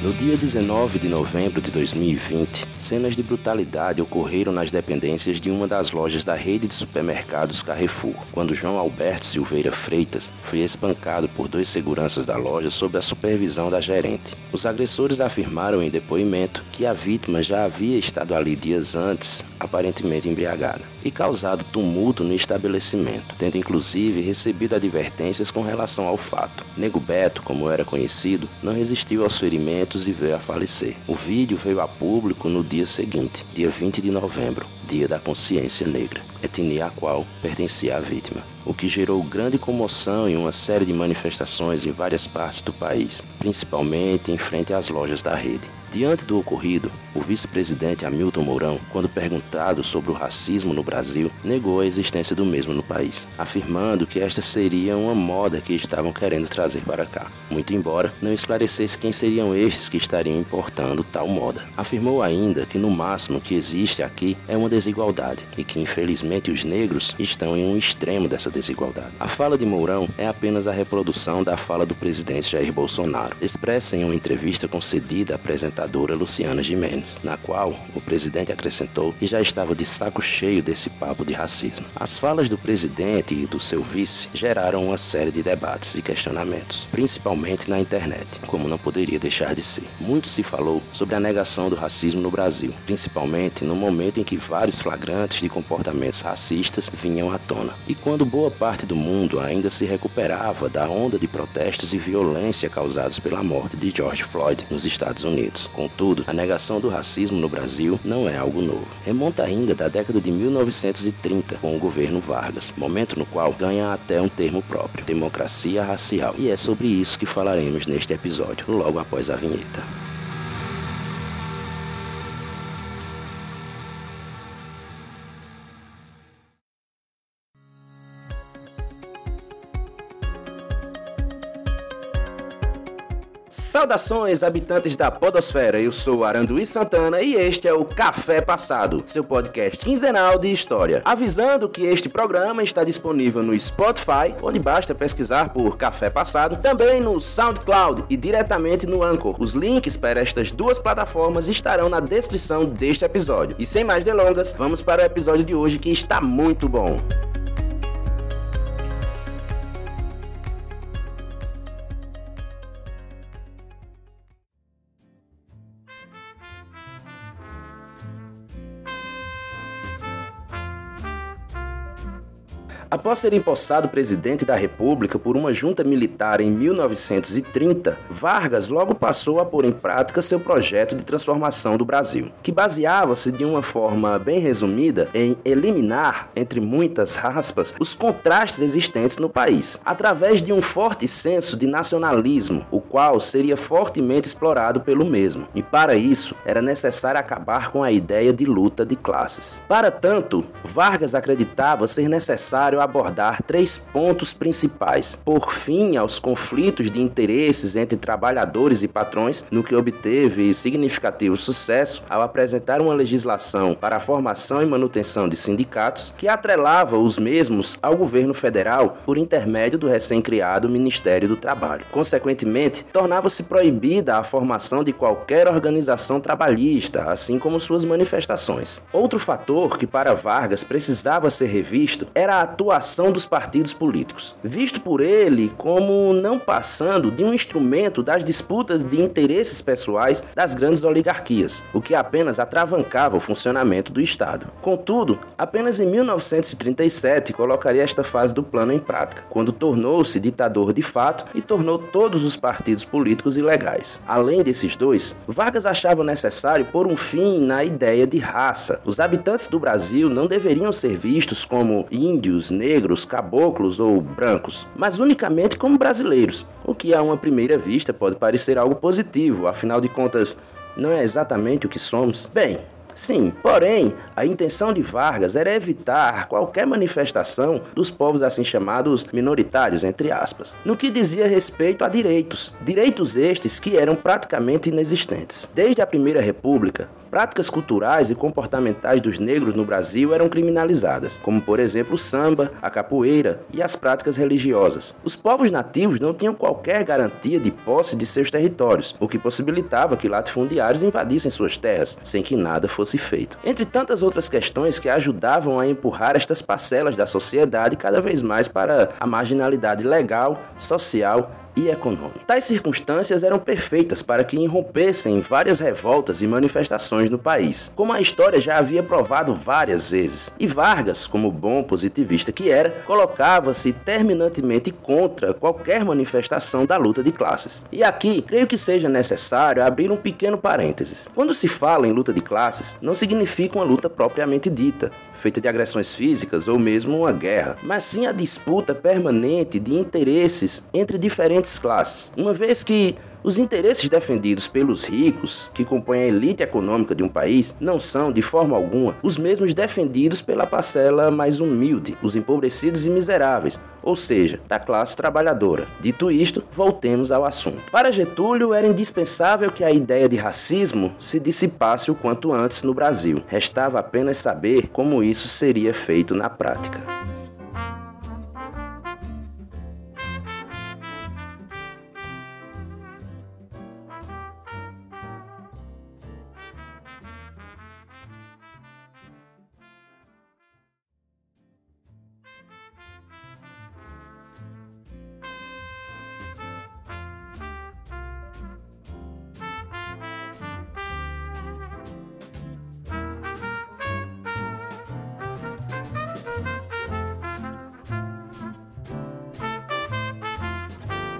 No dia 19 de novembro de 2020, cenas de brutalidade ocorreram nas dependências de uma das lojas da rede de supermercados Carrefour, quando João Alberto Silveira Freitas foi espancado por dois seguranças da loja sob a supervisão da gerente. Os agressores afirmaram em depoimento que a vítima já havia estado ali dias antes, aparentemente embriagada, e causado tumulto no estabelecimento, tendo inclusive recebido advertências com relação ao fato. Nego Beto, como era conhecido, não resistiu aos ferimentos e veio a falecer. O vídeo veio a público no dia seguinte, dia 20 de novembro, dia da consciência negra, etnia a qual pertencia a vítima, o que gerou grande comoção em uma série de manifestações em várias partes do país, principalmente em frente às lojas da rede. Diante do ocorrido, o vice-presidente Hamilton Mourão, quando perguntado sobre o racismo no Brasil, negou a existência do mesmo no país, afirmando que esta seria uma moda que estavam querendo trazer para cá, muito embora não esclarecesse quem seriam estes que estariam importando tal moda. Afirmou ainda que no máximo que existe aqui é uma desigualdade e que infelizmente os negros estão em um extremo dessa desigualdade. A fala de Mourão é apenas a reprodução da fala do presidente Jair Bolsonaro, expressa em uma entrevista concedida à apresentadora Luciana Gimenez, na qual o presidente acrescentou que já estava de saco cheio desse papo de racismo. As falas do presidente e do seu vice geraram uma série de debates e questionamentos, principalmente na internet, como não poderia deixar de ser. Muito se falou sobre a negação do racismo no Brasil, principalmente no momento em que vários flagrantes de comportamentos racistas vinham à tona, e quando boa parte do mundo ainda se recuperava da onda de protestos e violência causados pela morte de George Floyd nos Estados Unidos. Contudo, a negação do racismo no Brasil não é algo novo. Remonta ainda da década de 1930, com o governo Vargas, momento no qual ganha até um termo próprio, democracia racial. E é sobre isso que falaremos neste episódio, logo após a vinheta. Saudações, habitantes da Podosfera. Eu sou Aranduí Santana e este é o Café Passado, seu podcast quinzenal de história. Avisando que este programa está disponível no Spotify, onde basta pesquisar por Café Passado, também no SoundCloud e diretamente no Anchor. Os links para estas duas plataformas estarão na descrição deste episódio. E sem mais delongas, vamos para o episódio de hoje que está muito bom. Após ser empossado presidente da República por uma junta militar em 1930, Vargas logo passou a pôr em prática seu projeto de transformação do Brasil, que baseava-se de uma forma bem resumida em eliminar, entre muitas aspas, os contrastes existentes no país, através de um forte senso de nacionalismo, o qual seria fortemente explorado pelo mesmo. E para isso, era necessário acabar com a ideia de luta de classes. Para tanto, Vargas acreditava ser necessário abordar três pontos principais: por fim aos conflitos de interesses entre trabalhadores e patrões, no que obteve significativo sucesso ao apresentar uma legislação para a formação e manutenção de sindicatos que atrelava os mesmos ao governo federal por intermédio do recém-criado Ministério do Trabalho. Consequentemente, tornava-se proibida a formação de qualquer organização trabalhista, assim como suas manifestações. Outro fator que para Vargas precisava ser revisto era a atuação atuação dos partidos políticos, visto por ele como não passando de um instrumento das disputas de interesses pessoais das grandes oligarquias, o que apenas atravancava o funcionamento do Estado. Contudo, apenas em 1937 colocaria esta fase do plano em prática, quando tornou-se ditador de fato e tornou todos os partidos políticos ilegais. Além desses dois, Vargas achava necessário pôr um fim na ideia de raça. Os habitantes do Brasil não deveriam ser vistos como índios, negros, caboclos ou brancos, mas unicamente como brasileiros, o que a uma primeira vista pode parecer algo positivo, afinal de contas, não é exatamente o que somos. Bem, Sim, porém, a intenção de Vargas era evitar qualquer manifestação dos povos assim chamados minoritários, entre aspas, no que dizia respeito a direitos. Direitos estes que eram praticamente inexistentes. Desde a Primeira República, práticas culturais e comportamentais dos negros no Brasil eram criminalizadas, como por exemplo o samba, a capoeira e as práticas religiosas. Os povos nativos não tinham qualquer garantia de posse de seus territórios, o que possibilitava que latifundiários invadissem suas terras, sem que nada fosse feito. Entre tantas outras questões que ajudavam a empurrar estas parcelas da sociedade cada vez mais para a marginalidade legal, social e econômico. Tais circunstâncias eram perfeitas para que irrompessem várias revoltas e manifestações no país, como a história já havia provado várias vezes. E Vargas, como bom positivista que era, colocava-se terminantemente contra qualquer manifestação da luta de classes. E aqui, creio que seja necessário abrir um pequeno parênteses. Quando se fala em luta de classes, não significa uma luta propriamente dita, feita de agressões físicas ou mesmo uma guerra, mas sim a disputa permanente de interesses entre diferentes diferentes classes, uma vez que os interesses defendidos pelos ricos, que compõem a elite econômica de um país, não são, de forma alguma, os mesmos defendidos pela parcela mais humilde, os empobrecidos e miseráveis, ou seja, da classe trabalhadora. Dito isto, voltemos ao assunto. Para Getúlio, era indispensável que a ideia de racismo se dissipasse o quanto antes no Brasil. Restava apenas saber como isso seria feito na prática.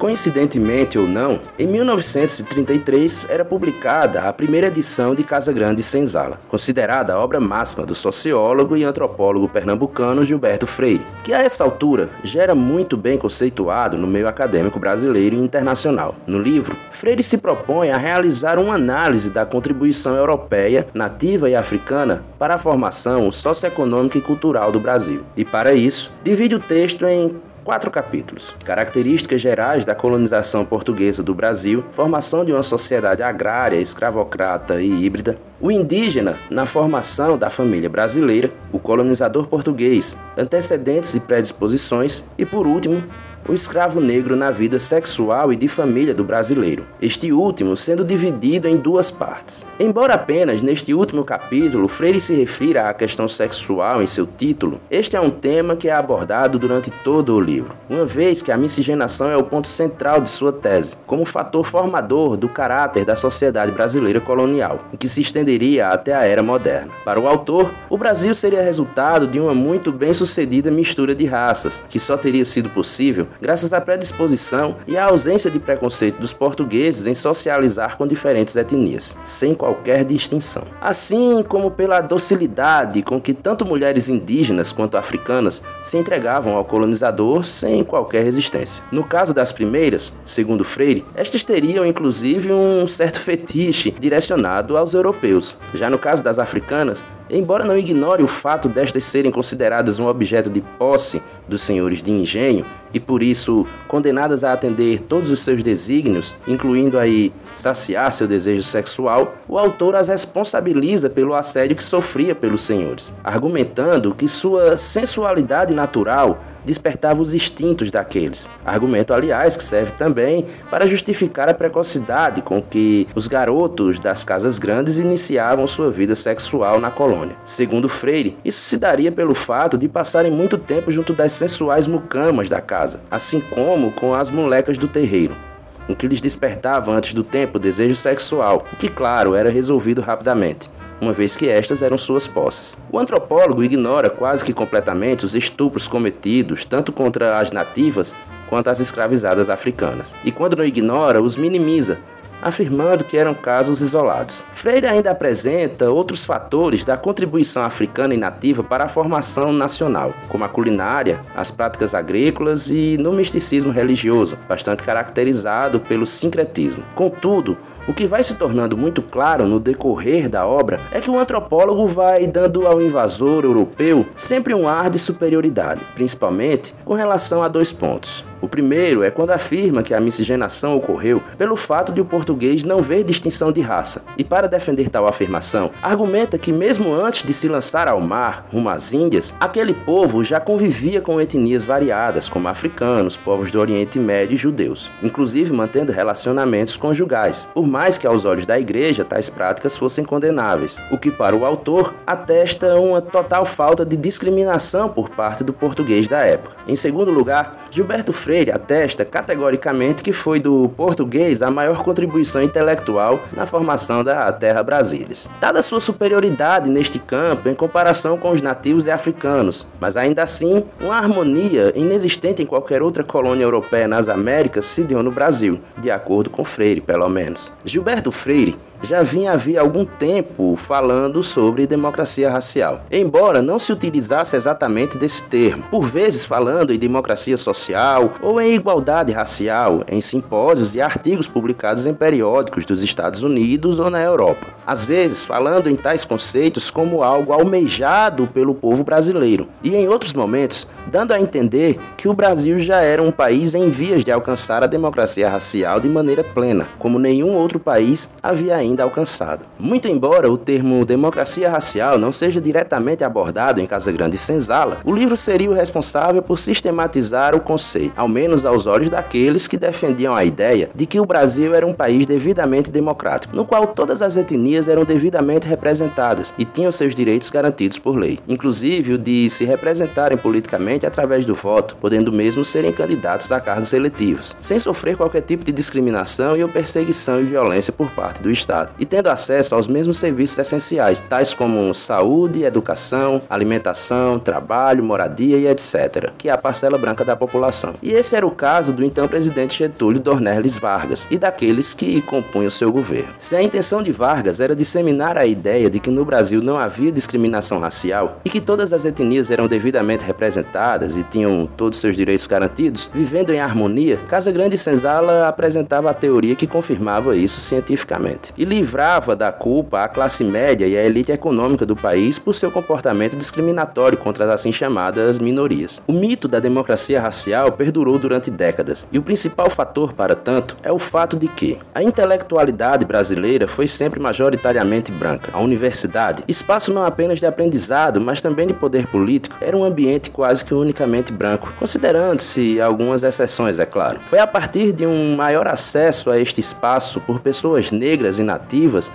Coincidentemente ou não, em 1933 era publicada a primeira edição de Casa Grande Senzala, considerada a obra máxima do sociólogo e antropólogo pernambucano Gilberto Freire, que a essa altura já era muito bem conceituado no meio acadêmico brasileiro e internacional. No livro, Freire se propõe a realizar uma análise da contribuição europeia, nativa e africana para a formação socioeconômica e cultural do Brasil. E para isso, divide o texto em quatro capítulos: Características gerais da colonização portuguesa do Brasil, formação de uma sociedade agrária, escravocrata e híbrida, o indígena na formação da família brasileira, o colonizador português, antecedentes e predisposições e, por último, o escravo negro na vida sexual e de família do brasileiro, este último sendo dividido em duas partes. Embora apenas neste último capítulo Freire se refira à questão sexual em seu título, este é um tema que é abordado durante todo o livro, uma vez que a miscigenação é o ponto central de sua tese, como fator formador do caráter da sociedade brasileira colonial, que se estenderia até a era moderna. Para o autor, o Brasil seria resultado de uma muito bem sucedida mistura de raças, que só teria sido possível graças à predisposição e à ausência de preconceito dos portugueses em socializar com diferentes etnias, sem qualquer distinção. Assim como pela docilidade com que tanto mulheres indígenas quanto africanas se entregavam ao colonizador sem qualquer resistência. No caso das primeiras, segundo Freire, estas teriam inclusive um certo fetiche direcionado aos europeus. Já no caso das africanas, embora não ignore o fato destas serem consideradas um objeto de posse dos senhores de engenho e por isso condenadas a atender todos os seus desígnios, incluindo aí saciar seu desejo sexual, o autor as responsabiliza pelo assédio que sofria pelos senhores, argumentando que sua sensualidade natural despertava os instintos daqueles. Argumento, aliás, que serve também para justificar a precocidade com que os garotos das casas grandes iniciavam sua vida sexual na colônia. Segundo Freire, isso se daria pelo fato de passarem muito tempo junto das sensuais mucamas da casa, assim como com as molecas do terreiro o que lhes despertava antes do tempo o desejo sexual, que, claro, era resolvido rapidamente uma vez que estas eram suas posses. O antropólogo ignora quase que completamente os estupros cometidos tanto contra as nativas quanto as escravizadas africanas, e quando não ignora, os minimiza, afirmando que eram casos isolados. Freire ainda apresenta outros fatores da contribuição africana e nativa para a formação nacional, como a culinária, as práticas agrícolas e no misticismo religioso, bastante caracterizado pelo sincretismo. Contudo, O que vai se tornando muito claro no decorrer da obra é que o antropólogo vai dando ao invasor europeu sempre um ar de superioridade, principalmente com relação a dois pontos. O primeiro é quando afirma que a miscigenação ocorreu pelo fato de o português não ver distinção de raça, e para defender tal afirmação, argumenta que mesmo antes de se lançar ao mar, rumo às Índias, aquele povo já convivia com etnias variadas, como africanos, povos do Oriente Médio e judeus, inclusive mantendo relacionamentos conjugais, por mais que aos olhos da igreja tais práticas fossem condenáveis, o que para o autor atesta uma total falta de discriminação por parte do português da época. Em segundo lugar, Gilberto Freire atesta categoricamente que foi do português a maior contribuição intelectual na formação da terra brasilis. Dada sua superioridade neste campo em comparação com os nativos e africanos, mas ainda assim, uma harmonia inexistente em qualquer outra colônia europeia nas Américas se deu no Brasil, de acordo com Freire, pelo menos. Gilberto Freire já vinha havia algum tempo falando sobre democracia racial, embora não se utilizasse exatamente desse termo, por vezes falando em democracia social ou em igualdade racial em simpósios e artigos publicados em periódicos dos Estados Unidos ou na Europa, às vezes falando em tais conceitos como algo almejado pelo povo brasileiro, e em outros momentos dando a entender que o Brasil já era um país em vias de alcançar a democracia racial de maneira plena, como nenhum outro país havia ainda ainda alcançado. Muito embora o termo democracia racial não seja diretamente abordado em Casa Grande e Senzala, o livro seria o responsável por sistematizar o conceito, ao menos aos olhos daqueles que defendiam a ideia de que o Brasil era um país devidamente democrático, no qual todas as etnias eram devidamente representadas e tinham seus direitos garantidos por lei, inclusive o de se representarem politicamente através do voto, podendo mesmo serem candidatos a cargos eletivos, sem sofrer qualquer tipo de discriminação e ou perseguição e violência por parte do Estado e tendo acesso aos mesmos serviços essenciais, tais como saúde, educação, alimentação, trabalho, moradia e etc., que é a parcela branca da população. E esse era o caso do então presidente Getúlio Dornelles Vargas e daqueles que compunham seu governo. Se a intenção de Vargas era disseminar a ideia de que no Brasil não havia discriminação racial e que todas as etnias eram devidamente representadas e tinham todos seus direitos garantidos, vivendo em harmonia, Casa Grande Senzala apresentava a teoria que confirmava isso cientificamente. E livrava da culpa a classe média e a elite econômica do país por seu comportamento discriminatório contra as assim chamadas minorias. O mito da democracia racial perdurou durante décadas, e o principal fator para tanto é o fato de que a intelectualidade brasileira foi sempre majoritariamente branca. A universidade, espaço não apenas de aprendizado, mas também de poder político, era um ambiente quase que unicamente branco, considerando-se algumas exceções, é claro. Foi a partir de um maior acesso a este espaço por pessoas negras e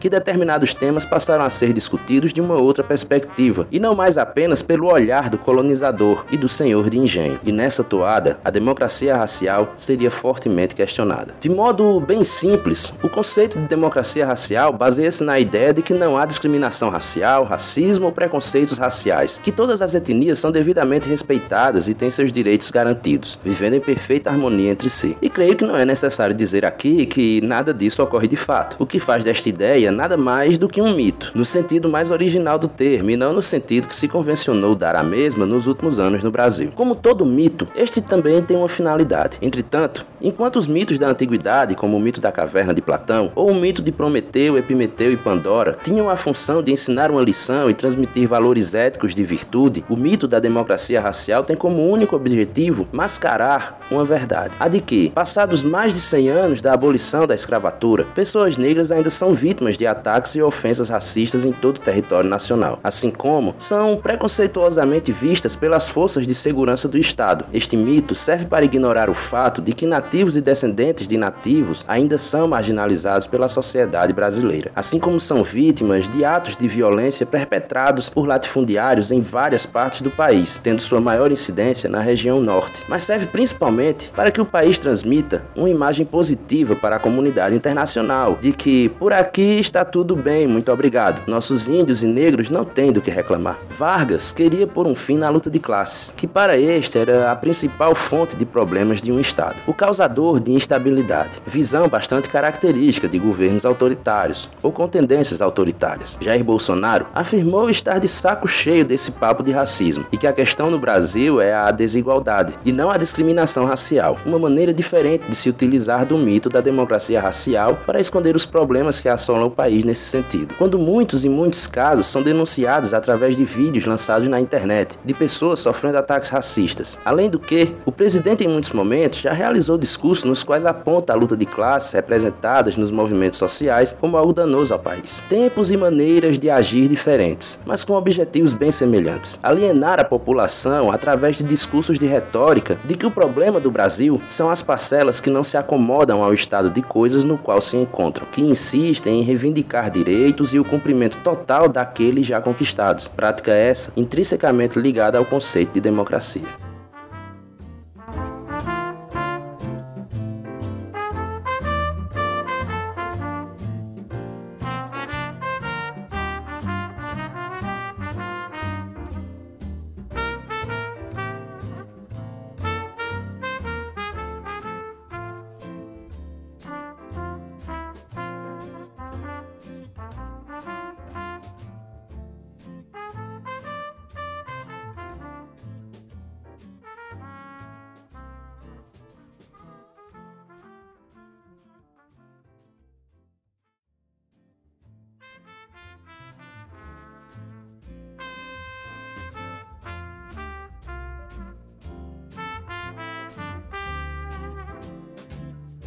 que determinados temas passaram a ser discutidos de uma outra perspectiva, e não mais apenas pelo olhar do colonizador e do senhor de engenho. E nessa toada, a democracia racial seria fortemente questionada. De modo bem simples, o conceito de democracia racial baseia-se na ideia de que não há discriminação racial, racismo ou preconceitos raciais, que todas as etnias são devidamente respeitadas e têm seus direitos garantidos, vivendo em perfeita harmonia entre si. E creio que não é necessário dizer aqui que nada disso ocorre de fato, o que faz esta ideia nada mais do que um mito, no sentido mais original do termo e não no sentido que se convencionou dar a mesma nos últimos anos no Brasil. Como todo mito, este também tem uma finalidade. Entretanto, enquanto os mitos da antiguidade, como o mito da caverna de Platão ou o mito de Prometeu, Epimeteu e Pandora, tinham a função de ensinar uma lição e transmitir valores éticos de virtude, o mito da democracia racial tem como único objetivo mascarar uma verdade, a de que, passados mais de 100 anos da abolição da escravatura, pessoas negras ainda são vítimas de ataques e ofensas racistas em todo o território nacional, assim como são preconceituosamente vistas pelas forças de segurança do Estado. Este mito serve para ignorar o fato de que nativos e descendentes de nativos ainda são marginalizados pela sociedade brasileira, assim como são vítimas de atos de violência perpetrados por latifundiários em várias partes do país, tendo sua maior incidência na região norte, mas serve principalmente para que o país transmita uma imagem positiva para a comunidade internacional de que, Por aqui está tudo bem, muito obrigado. Nossos índios e negros não têm do que reclamar. Vargas queria pôr um fim na luta de classes, que para este era a principal fonte de problemas de um Estado, o causador de instabilidade, visão bastante característica de governos autoritários ou com tendências autoritárias. Jair Bolsonaro afirmou estar de saco cheio desse papo de racismo e que a questão no Brasil é a desigualdade e não a discriminação racial, uma maneira diferente de se utilizar do mito da democracia racial para esconder os problemas que assolam o país nesse sentido. Quando muitos e muitos casos são denunciados através de vídeos lançados na internet de pessoas sofrendo ataques racistas. Além do que, o presidente em muitos momentos já realizou discursos nos quais aponta a luta de classes representadas nos movimentos sociais como algo danoso ao país. Tempos e maneiras de agir diferentes, mas com objetivos bem semelhantes. Alienar a população através de discursos de retórica de que o problema do Brasil são as parcelas que não se acomodam ao estado de coisas no qual se encontram, que insistem em reivindicar direitos e o cumprimento total daqueles já conquistados. Prática essa intrinsecamente ligada ao conceito de democracia.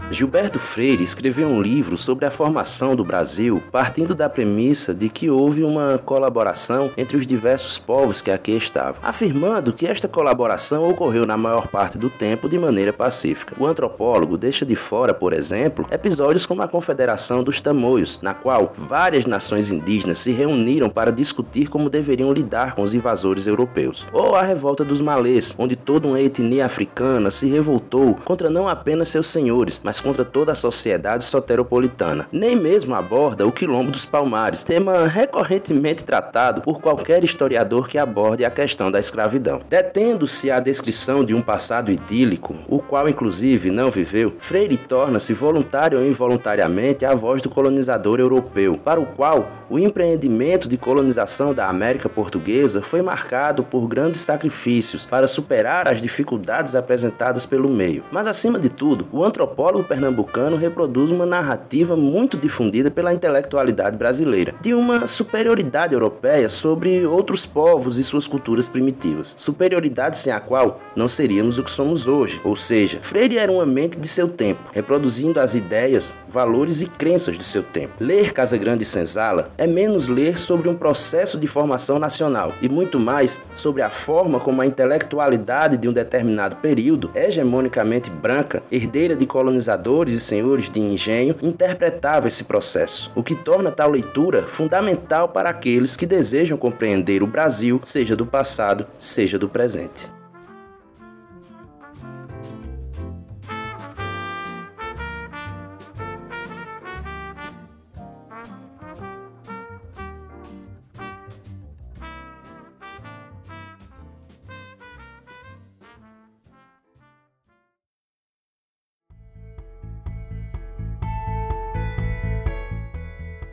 Gilberto Freire escreveu um livro sobre a formação do Brasil, partindo da premissa de que houve uma colaboração entre os diversos povos que aqui estavam, afirmando que esta colaboração ocorreu na maior parte do tempo de maneira pacífica. O antropólogo deixa de fora, por exemplo, episódios como a Confederação dos Tamoios, na qual várias nações indígenas se reuniram para discutir como deveriam lidar com os invasores europeus, ou a Revolta dos Malês, onde toda uma etnia africana se revoltou contra não apenas seus senhores, mas contra toda a sociedade soteropolitana. Nem mesmo aborda o Quilombo dos Palmares, tema recorrentemente tratado por qualquer historiador que aborde a questão da escravidão. Detendo-se a descrição de um passado idílico, o qual inclusive não viveu, Freire torna-se voluntário ou involuntariamente a voz do colonizador europeu, para o qual o empreendimento de colonização da América Portuguesa foi marcado por grandes sacrifícios para superar as dificuldades apresentadas pelo meio. Mas acima de tudo, o antropólogo pernambucano reproduz uma narrativa muito difundida pela intelectualidade brasileira, de uma superioridade europeia sobre outros povos e suas culturas primitivas. Superioridade sem a qual não seríamos o que somos hoje. Ou seja, Freire era uma mente de seu tempo, reproduzindo as ideias, valores e crenças do seu tempo. Ler Casa Grande e Senzala é menos ler sobre um processo de formação nacional e muito mais sobre a forma como a intelectualidade de um determinado período, hegemonicamente branca, herdeira de colonizadores governadores e senhores de engenho interpretavam esse processo, o que torna tal leitura fundamental para aqueles que desejam compreender o Brasil, seja do passado, seja do presente.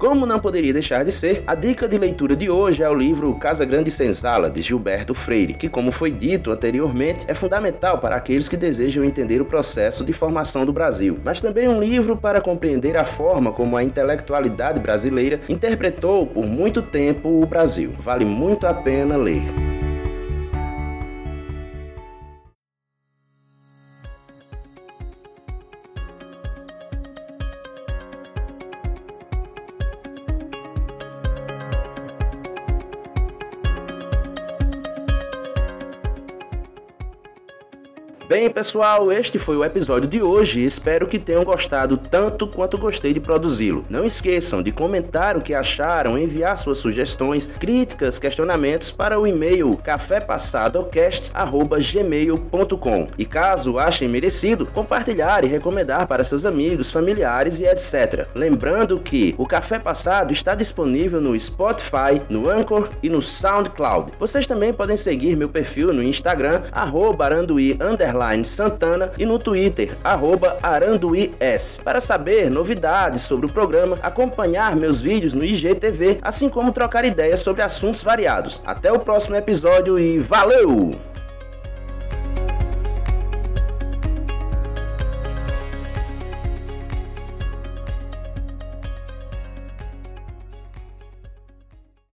Como não poderia deixar de ser, a dica de leitura de hoje é o livro Casa Grande Senzala, de Gilberto Freire, que, como foi dito anteriormente, é fundamental para aqueles que desejam entender o processo de formação do Brasil, mas também um livro para compreender a forma como a intelectualidade brasileira interpretou por muito tempo o Brasil. Vale muito a pena ler. Bem, pessoal, este foi o episódio de hoje. Espero que tenham gostado tanto quanto gostei de produzi-lo. Não esqueçam de comentar o que acharam, enviar suas sugestões, críticas, questionamentos para o e-mail cafépassadocast@gmail.com. E caso achem merecido, compartilhar e recomendar para seus amigos, familiares e etc. Lembrando que o Café Passado está disponível no Spotify, no Anchor e no SoundCloud. Vocês também podem seguir meu perfil no Instagram @aranduí Santana e no Twitter aranduís para saber novidades sobre o programa, acompanhar meus vídeos no IGTV, assim como trocar ideias sobre assuntos variados. Até o próximo episódio e valeu!